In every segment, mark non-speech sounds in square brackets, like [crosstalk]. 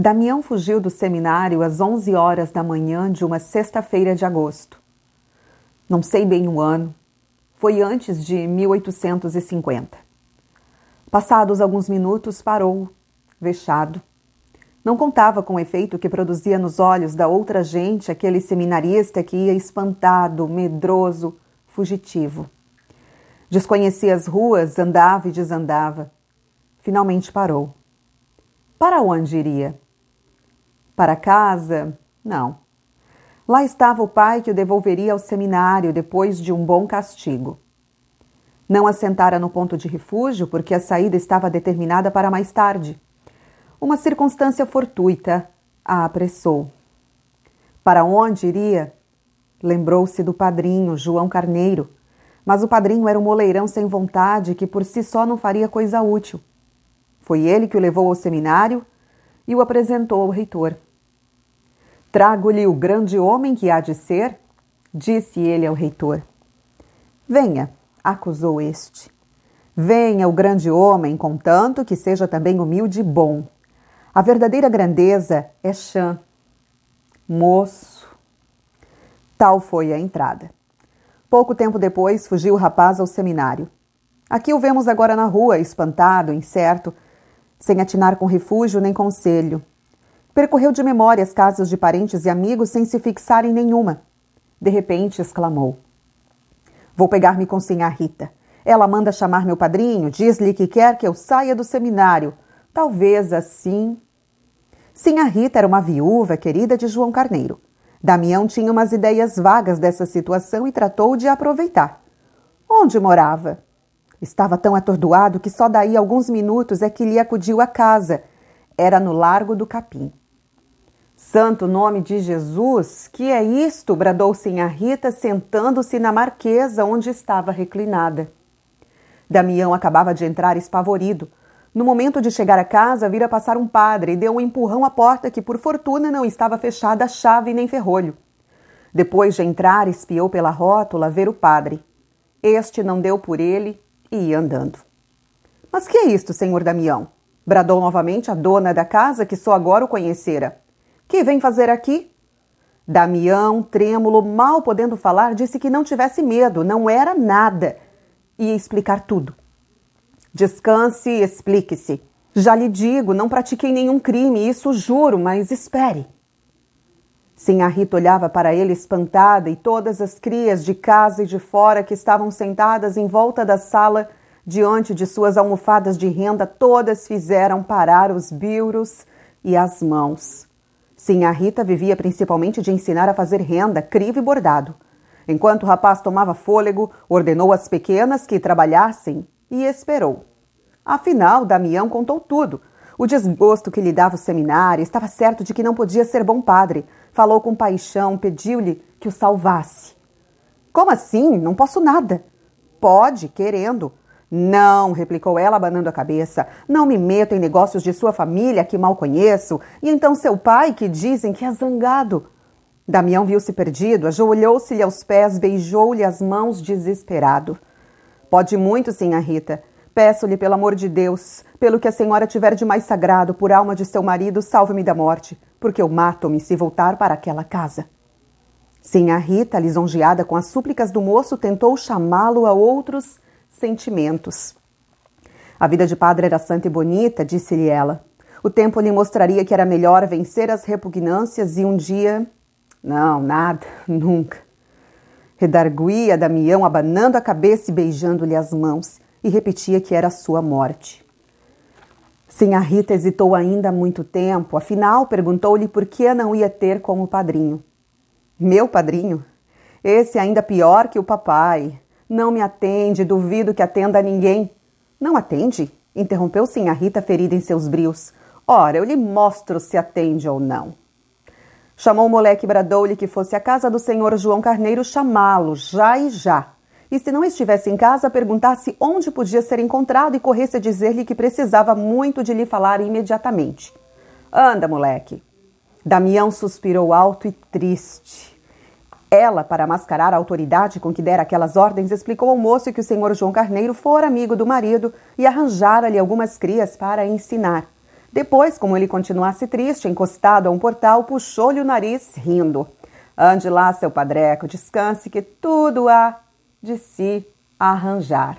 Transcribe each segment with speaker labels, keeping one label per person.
Speaker 1: Damião fugiu do seminário às 11 horas da manhã de uma sexta-feira de agosto. Não sei bem o ano, foi antes de 1850. Passados alguns minutos, parou, vexado. Não contava com o efeito que produzia nos olhos da outra gente aquele seminarista que ia espantado, medroso, fugitivo. Desconhecia as ruas, andava e desandava. Finalmente parou. Para onde iria? Para casa? Não. Lá estava o pai que o devolveria ao seminário depois de um bom castigo. Não assentara no ponto de refúgio porque a saída estava determinada para mais tarde. Uma circunstância fortuita a apressou. Para onde iria? Lembrou-se do padrinho, João Carneiro. Mas o padrinho era um moleirão sem vontade que por si só não faria coisa útil. Foi ele que o levou ao seminário e o apresentou ao reitor. Trago-lhe o grande homem que há de ser, disse ele ao reitor. Venha, acusou este. Venha o grande homem, contanto que seja também humilde e bom. A verdadeira grandeza é chã. Moço. Tal foi a entrada. Pouco tempo depois, fugiu o rapaz ao seminário. Aqui o vemos agora na rua, espantado, incerto, sem atinar com refúgio nem conselho, Percorreu de memória as casas de parentes e amigos sem se fixar em nenhuma. De repente exclamou: Vou pegar-me com Sinhá Rita. Ela manda chamar meu padrinho, diz-lhe que quer que eu saia do seminário. Talvez assim. Sinhá Rita era uma viúva querida de João Carneiro. Damião tinha umas ideias vagas dessa situação e tratou de aproveitar. Onde morava? Estava tão atordoado que só daí alguns minutos é que lhe acudiu a casa. Era no Largo do Capim. Santo nome de Jesus, que é isto? bradou Sinha Rita, sentando-se na marquesa onde estava reclinada. Damião acabava de entrar espavorido. No momento de chegar a casa, vira passar um padre e deu um empurrão à porta que, por fortuna, não estava fechada a chave nem ferrolho. Depois de entrar, espiou pela rótula ver o padre. Este não deu por ele e ia andando. Mas que é isto, senhor Damião? bradou novamente a dona da casa, que só agora o conhecera. Que vem fazer aqui? Damião, trêmulo, mal podendo falar, disse que não tivesse medo, não era nada. Ia explicar tudo. Descanse e explique-se. Já lhe digo, não pratiquei nenhum crime, isso juro, mas espere. Sim, a Rita olhava para ele espantada e todas as crias de casa e de fora que estavam sentadas em volta da sala, diante de suas almofadas de renda, todas fizeram parar os biuros e as mãos. Sim, a Rita vivia principalmente de ensinar a fazer renda, crivo e bordado. Enquanto o rapaz tomava fôlego, ordenou às pequenas que trabalhassem e esperou. Afinal, Damião contou tudo. O desgosto que lhe dava o seminário, estava certo de que não podia ser bom padre. Falou com paixão, pediu-lhe que o salvasse. Como assim? Não posso nada. Pode, querendo. Não, replicou ela, abanando a cabeça. Não me meto em negócios de sua família, que mal conheço. E então seu pai, que dizem que é zangado. Damião viu-se perdido, ajoelhou-se-lhe aos pés, beijou-lhe as mãos, desesperado. Pode muito, sim, Rita. Peço-lhe, pelo amor de Deus, pelo que a senhora tiver de mais sagrado, por alma de seu marido, salve-me da morte, porque eu mato-me se voltar para aquela casa. Sim, a Rita, lisonjeada com as súplicas do moço, tentou chamá-lo a outros sentimentos. A vida de padre era santa e bonita, disse-lhe ela. O tempo lhe mostraria que era melhor vencer as repugnâncias e um dia. Não, nada, [laughs] nunca. Redarguía Damião, abanando a cabeça e beijando-lhe as mãos, e repetia que era sua morte. Sim, a Rita hesitou ainda muito tempo, afinal perguntou-lhe por que não ia ter como padrinho. Meu padrinho? Esse ainda pior que o papai. Não me atende, duvido que atenda a ninguém. Não atende? Interrompeu sim a Rita, ferida em seus brios. Ora, eu lhe mostro se atende ou não. Chamou o moleque e bradou-lhe que fosse à casa do senhor João Carneiro chamá-lo, já e já. E se não estivesse em casa, perguntasse onde podia ser encontrado e corresse a dizer-lhe que precisava muito de lhe falar imediatamente. Anda, moleque. Damião suspirou alto e triste. Ela, para mascarar a autoridade com que dera aquelas ordens, explicou ao moço que o senhor João Carneiro fora amigo do marido e arranjara-lhe algumas crias para ensinar. Depois, como ele continuasse triste, encostado a um portal, puxou-lhe o nariz, rindo. Ande lá, seu padreco, descanse, que tudo há de se arranjar.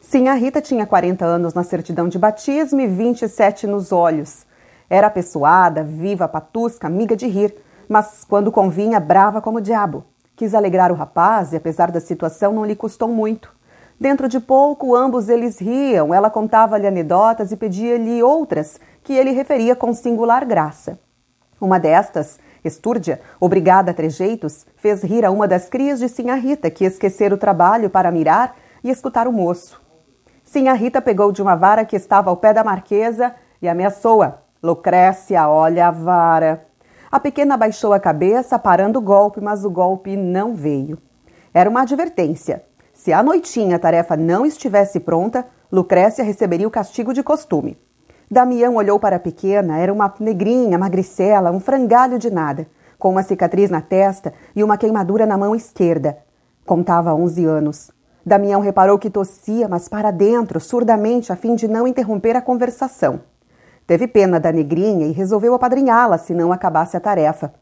Speaker 1: Sim, a Rita tinha 40 anos na certidão de batismo e 27 nos olhos. Era apessoada, viva, patusca, amiga de rir, mas quando convinha, brava como o diabo. Quis alegrar o rapaz e, apesar da situação, não lhe custou muito. Dentro de pouco, ambos eles riam, ela contava-lhe anedotas e pedia-lhe outras, que ele referia com singular graça. Uma destas, Estúrdia, obrigada a trejeitos, fez rir a uma das crias de Sinha Rita, que esquecera o trabalho para mirar e escutar o moço. Sinha Rita pegou de uma vara que estava ao pé da marquesa e ameaçou-a. Lucrécia, olha a vara. A pequena baixou a cabeça, parando o golpe, mas o golpe não veio. Era uma advertência. Se à noitinha a tarefa não estivesse pronta, Lucrécia receberia o castigo de costume. Damião olhou para a pequena, era uma negrinha, magricela, um frangalho de nada, com uma cicatriz na testa e uma queimadura na mão esquerda. Contava onze anos. Damião reparou que tossia, mas para dentro, surdamente, a fim de não interromper a conversação. Teve pena da negrinha e resolveu apadrinhá-la se não acabasse a tarefa.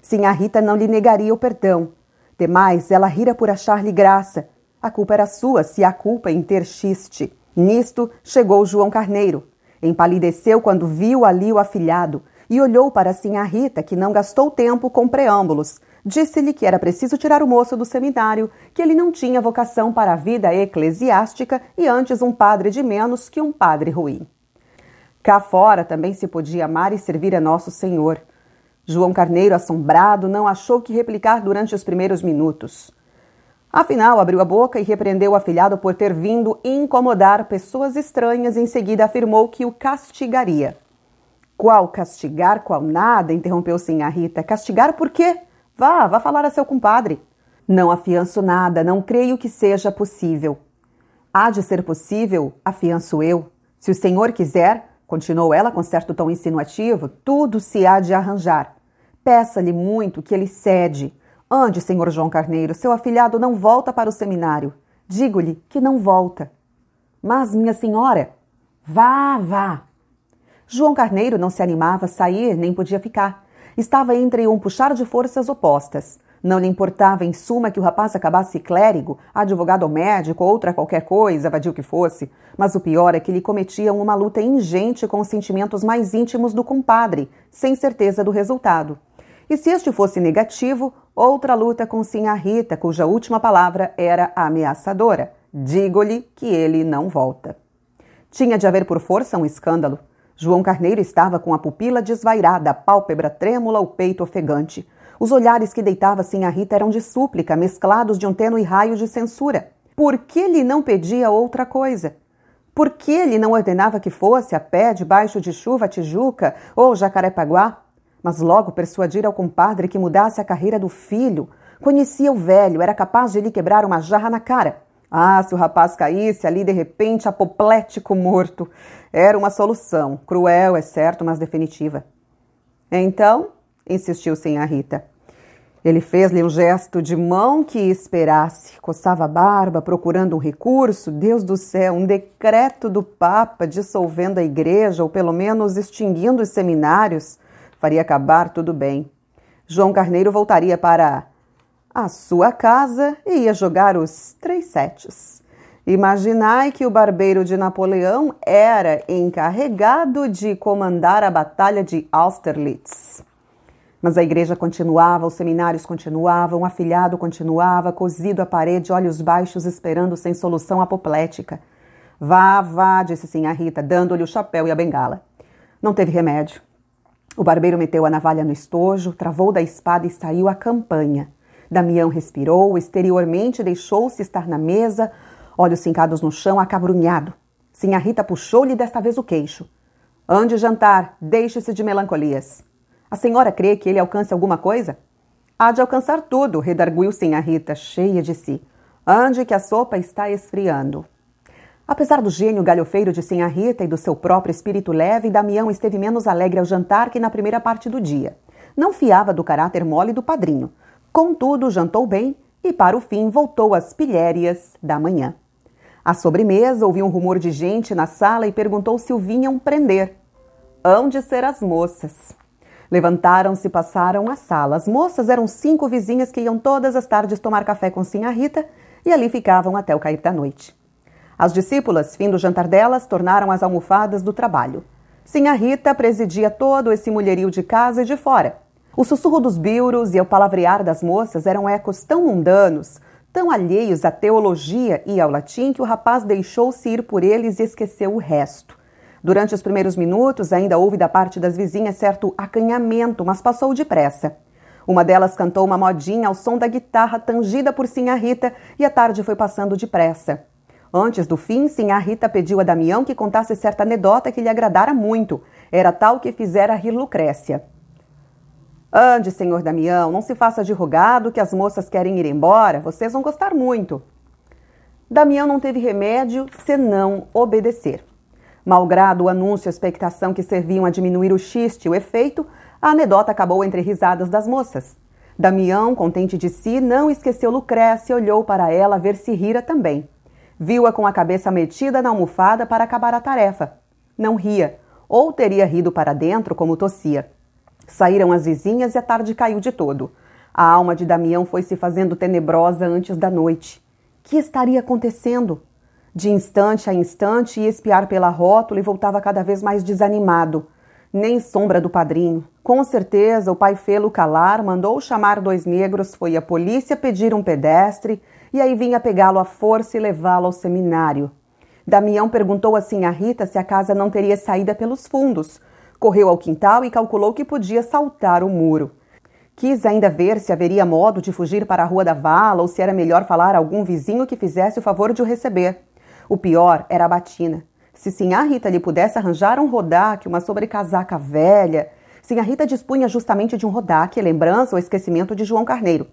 Speaker 1: Sim, a Rita não lhe negaria o perdão. Demais, ela rira por achar-lhe graça, a culpa era sua se a culpa em ter xiste. Nisto chegou João Carneiro. Empalideceu quando viu ali o afilhado e olhou para Sinhá Rita, que não gastou tempo com preâmbulos. Disse-lhe que era preciso tirar o moço do seminário, que ele não tinha vocação para a vida eclesiástica e antes um padre de menos que um padre ruim. Cá fora também se podia amar e servir a Nosso Senhor. João Carneiro, assombrado, não achou que replicar durante os primeiros minutos. Afinal, abriu a boca e repreendeu o afilhado por ter vindo incomodar pessoas estranhas e em seguida afirmou que o castigaria. Qual castigar, qual nada? interrompeu sim a Rita. Castigar por quê? Vá, vá falar a seu compadre. Não afianço nada, não creio que seja possível. Há de ser possível, afianço eu. Se o senhor quiser, continuou ela com certo tom insinuativo, tudo se há de arranjar. Peça-lhe muito que ele cede. Ande, senhor João Carneiro, seu afilhado não volta para o seminário. Digo-lhe que não volta. Mas, minha senhora, vá, vá. João Carneiro não se animava a sair nem podia ficar. Estava entre um puxar de forças opostas. Não lhe importava, em suma, que o rapaz acabasse clérigo, advogado ou médico, outra qualquer coisa, vadio que fosse. Mas o pior é que lhe cometiam uma luta ingente com os sentimentos mais íntimos do compadre, sem certeza do resultado. E se este fosse negativo, outra luta com Sinha Rita, cuja última palavra era ameaçadora. Digo-lhe que ele não volta. Tinha de haver por força um escândalo. João Carneiro estava com a pupila desvairada, a pálpebra trêmula, o peito ofegante. Os olhares que deitava Sinha Rita eram de súplica, mesclados de um tênue raio de censura. Por que lhe não pedia outra coisa? Por que ele não ordenava que fosse a pé debaixo de chuva a Tijuca ou Jacarepaguá? mas logo persuadir ao compadre que mudasse a carreira do filho. Conhecia o velho, era capaz de lhe quebrar uma jarra na cara. Ah, se o rapaz caísse ali de repente apoplético morto. Era uma solução, cruel, é certo, mas definitiva. Então, insistiu sem a Rita. Ele fez-lhe um gesto de mão que esperasse, coçava a barba, procurando um recurso. Deus do céu, um decreto do Papa dissolvendo a igreja, ou pelo menos extinguindo os seminários faria acabar tudo bem. João Carneiro voltaria para a sua casa e ia jogar os três setes. Imaginai que o barbeiro de Napoleão era encarregado de comandar a Batalha de Austerlitz. Mas a igreja continuava, os seminários continuavam, o afilhado continuava, cozido à parede, olhos baixos, esperando sem solução apoplética. Vá, vá, disse sim a Rita, dando-lhe o chapéu e a bengala. Não teve remédio. O barbeiro meteu a navalha no estojo, travou da espada e saiu à campanha. Damião respirou, exteriormente deixou-se estar na mesa, olhos fincados no chão, acabrunhado. Sinha Rita puxou-lhe desta vez o queixo. Ande jantar, deixe-se de melancolias. A senhora crê que ele alcance alguma coisa? Há de alcançar tudo, redarguiu Sinha Rita, cheia de si. Ande que a sopa está esfriando. Apesar do gênio galhofeiro de Sinha Rita e do seu próprio espírito leve, Damião esteve menos alegre ao jantar que na primeira parte do dia. Não fiava do caráter mole do padrinho. Contudo, jantou bem e, para o fim, voltou às pilhérias da manhã. À sobremesa, ouviu um rumor de gente na sala e perguntou se o vinham prender. hão de ser as moças. Levantaram-se e passaram à sala. As moças eram cinco vizinhas que iam todas as tardes tomar café com Sinha Rita e ali ficavam até o cair da noite. As discípulas, fim do jantar delas, tornaram as almofadas do trabalho. Sinha Rita presidia todo esse mulherio de casa e de fora. O sussurro dos biuros e o palavrear das moças eram ecos tão mundanos, tão alheios à teologia e ao latim, que o rapaz deixou-se ir por eles e esqueceu o resto. Durante os primeiros minutos, ainda houve da parte das vizinhas certo acanhamento, mas passou depressa. Uma delas cantou uma modinha ao som da guitarra tangida por Sinha Rita e a tarde foi passando depressa. Antes do fim, Sinha Rita pediu a Damião que contasse certa anedota que lhe agradara muito. Era tal que fizera rir Lucrécia. Ande, senhor Damião, não se faça de rogado que as moças querem ir embora, vocês vão gostar muito. Damião não teve remédio senão obedecer. Malgrado o anúncio e a expectação que serviam a diminuir o xiste e o efeito, a anedota acabou entre risadas das moças. Damião, contente de si, não esqueceu Lucrécia e olhou para ela ver se rira também. Viu-a com a cabeça metida na almofada para acabar a tarefa. Não ria, ou teria rido para dentro como tossia. Saíram as vizinhas e a tarde caiu de todo. A alma de Damião foi se fazendo tenebrosa antes da noite. Que estaria acontecendo? De instante a instante ia espiar pela rótula e voltava cada vez mais desanimado. Nem sombra do padrinho. Com certeza o pai fê-lo calar, mandou chamar dois negros, foi à polícia pedir um pedestre e aí vinha pegá-lo à força e levá-lo ao seminário. Damião perguntou assim a Rita se a casa não teria saída pelos fundos. Correu ao quintal e calculou que podia saltar o muro. Quis ainda ver se haveria modo de fugir para a Rua da Vala ou se era melhor falar a algum vizinho que fizesse o favor de o receber. O pior era a batina. Se Sinhá Rita lhe pudesse arranjar um rodaque, uma sobrecasaca velha. Sinhá Rita dispunha justamente de um rodaque, lembrança ou esquecimento de João Carneiro.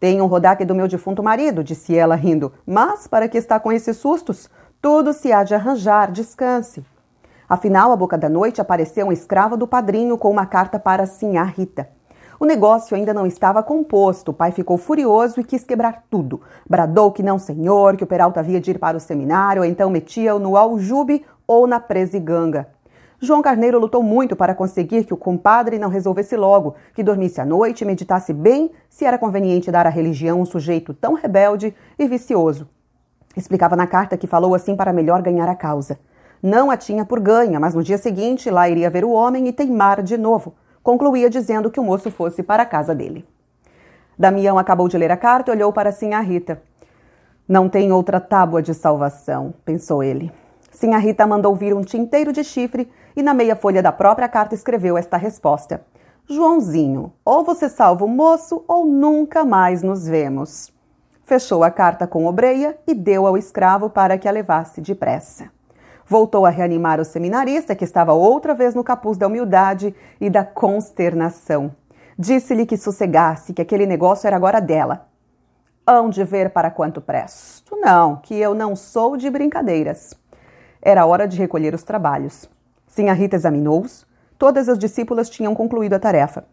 Speaker 1: Tenho um rodaque do meu defunto marido, disse ela rindo. Mas para que está com esses sustos? Tudo se há de arranjar, descanse. Afinal, à boca da noite apareceu um escravo do padrinho com uma carta para Sinhá Rita. O negócio ainda não estava composto. O pai ficou furioso e quis quebrar tudo. Bradou que não, senhor, que o Peralta havia de ir para o seminário, ou então metia-o no aljube ou na presiganga. João Carneiro lutou muito para conseguir que o compadre não resolvesse logo, que dormisse à noite e meditasse bem se era conveniente dar à religião um sujeito tão rebelde e vicioso. Explicava na carta que falou assim para melhor ganhar a causa. Não a tinha por ganha, mas no dia seguinte lá iria ver o homem e teimar de novo concluía dizendo que o moço fosse para a casa dele. Damião acabou de ler a carta e olhou para Sinha Rita. Não tem outra tábua de salvação, pensou ele. Sinha Rita mandou vir um tinteiro de chifre e na meia folha da própria carta escreveu esta resposta: Joãozinho, ou você salva o moço ou nunca mais nos vemos. Fechou a carta com obreia e deu ao escravo para que a levasse depressa. Voltou a reanimar o seminarista, que estava outra vez no capuz da humildade e da consternação. Disse-lhe que sossegasse, que aquele negócio era agora dela. Hão de ver para quanto presto. Não, que eu não sou de brincadeiras. Era hora de recolher os trabalhos. Sinha Rita examinou-os. Todas as discípulas tinham concluído a tarefa.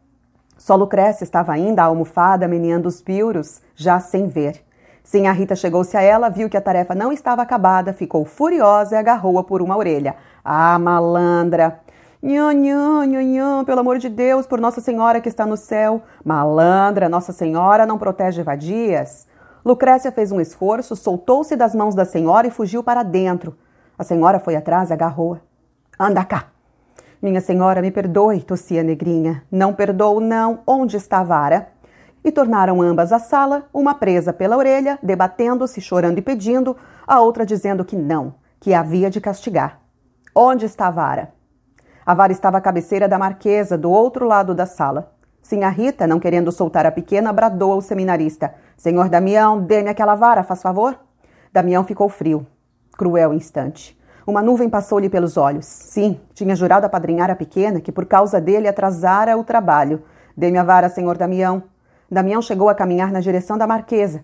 Speaker 1: Só Lucrécia estava ainda almofada, meneando os piuros, já sem ver. Sim, a Rita chegou-se a ela, viu que a tarefa não estava acabada, ficou furiosa e agarrou-a por uma orelha. Ah, malandra! Nhã, nhã, nhã, nhã, pelo amor de Deus, por Nossa Senhora que está no céu. Malandra, Nossa Senhora não protege vadias. Lucrécia fez um esforço, soltou-se das mãos da senhora e fugiu para dentro. A senhora foi atrás e agarrou-a. Anda cá! Minha senhora, me perdoe, tossia a negrinha. Não perdoo, não. Onde está a vara? E tornaram ambas à sala, uma presa pela orelha, debatendo-se, chorando e pedindo, a outra dizendo que não, que havia de castigar. Onde está a vara? A vara estava à cabeceira da marquesa, do outro lado da sala. Sinha Rita, não querendo soltar a pequena, bradou ao seminarista: Senhor Damião, dê-me aquela vara, faz favor. Damião ficou frio. Cruel instante. Uma nuvem passou-lhe pelos olhos. Sim, tinha jurado apadrinhar a pequena, que por causa dele atrasara o trabalho. Dê-me a vara, senhor Damião. Damião chegou a caminhar na direção da marquesa.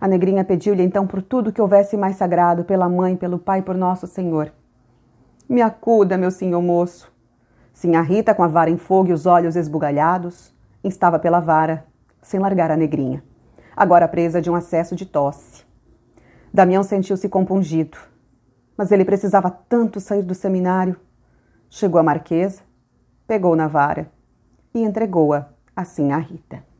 Speaker 1: A negrinha pediu-lhe então por tudo que houvesse mais sagrado, pela mãe, pelo pai, por nosso Senhor. Me acuda, meu senhor moço. Sinha Rita, com a vara em fogo e os olhos esbugalhados, estava pela vara, sem largar a negrinha, agora presa de um acesso de tosse. Damião sentiu-se compungido, mas ele precisava tanto sair do seminário. Chegou a marquesa, pegou na vara e entregou-a assim a Rita.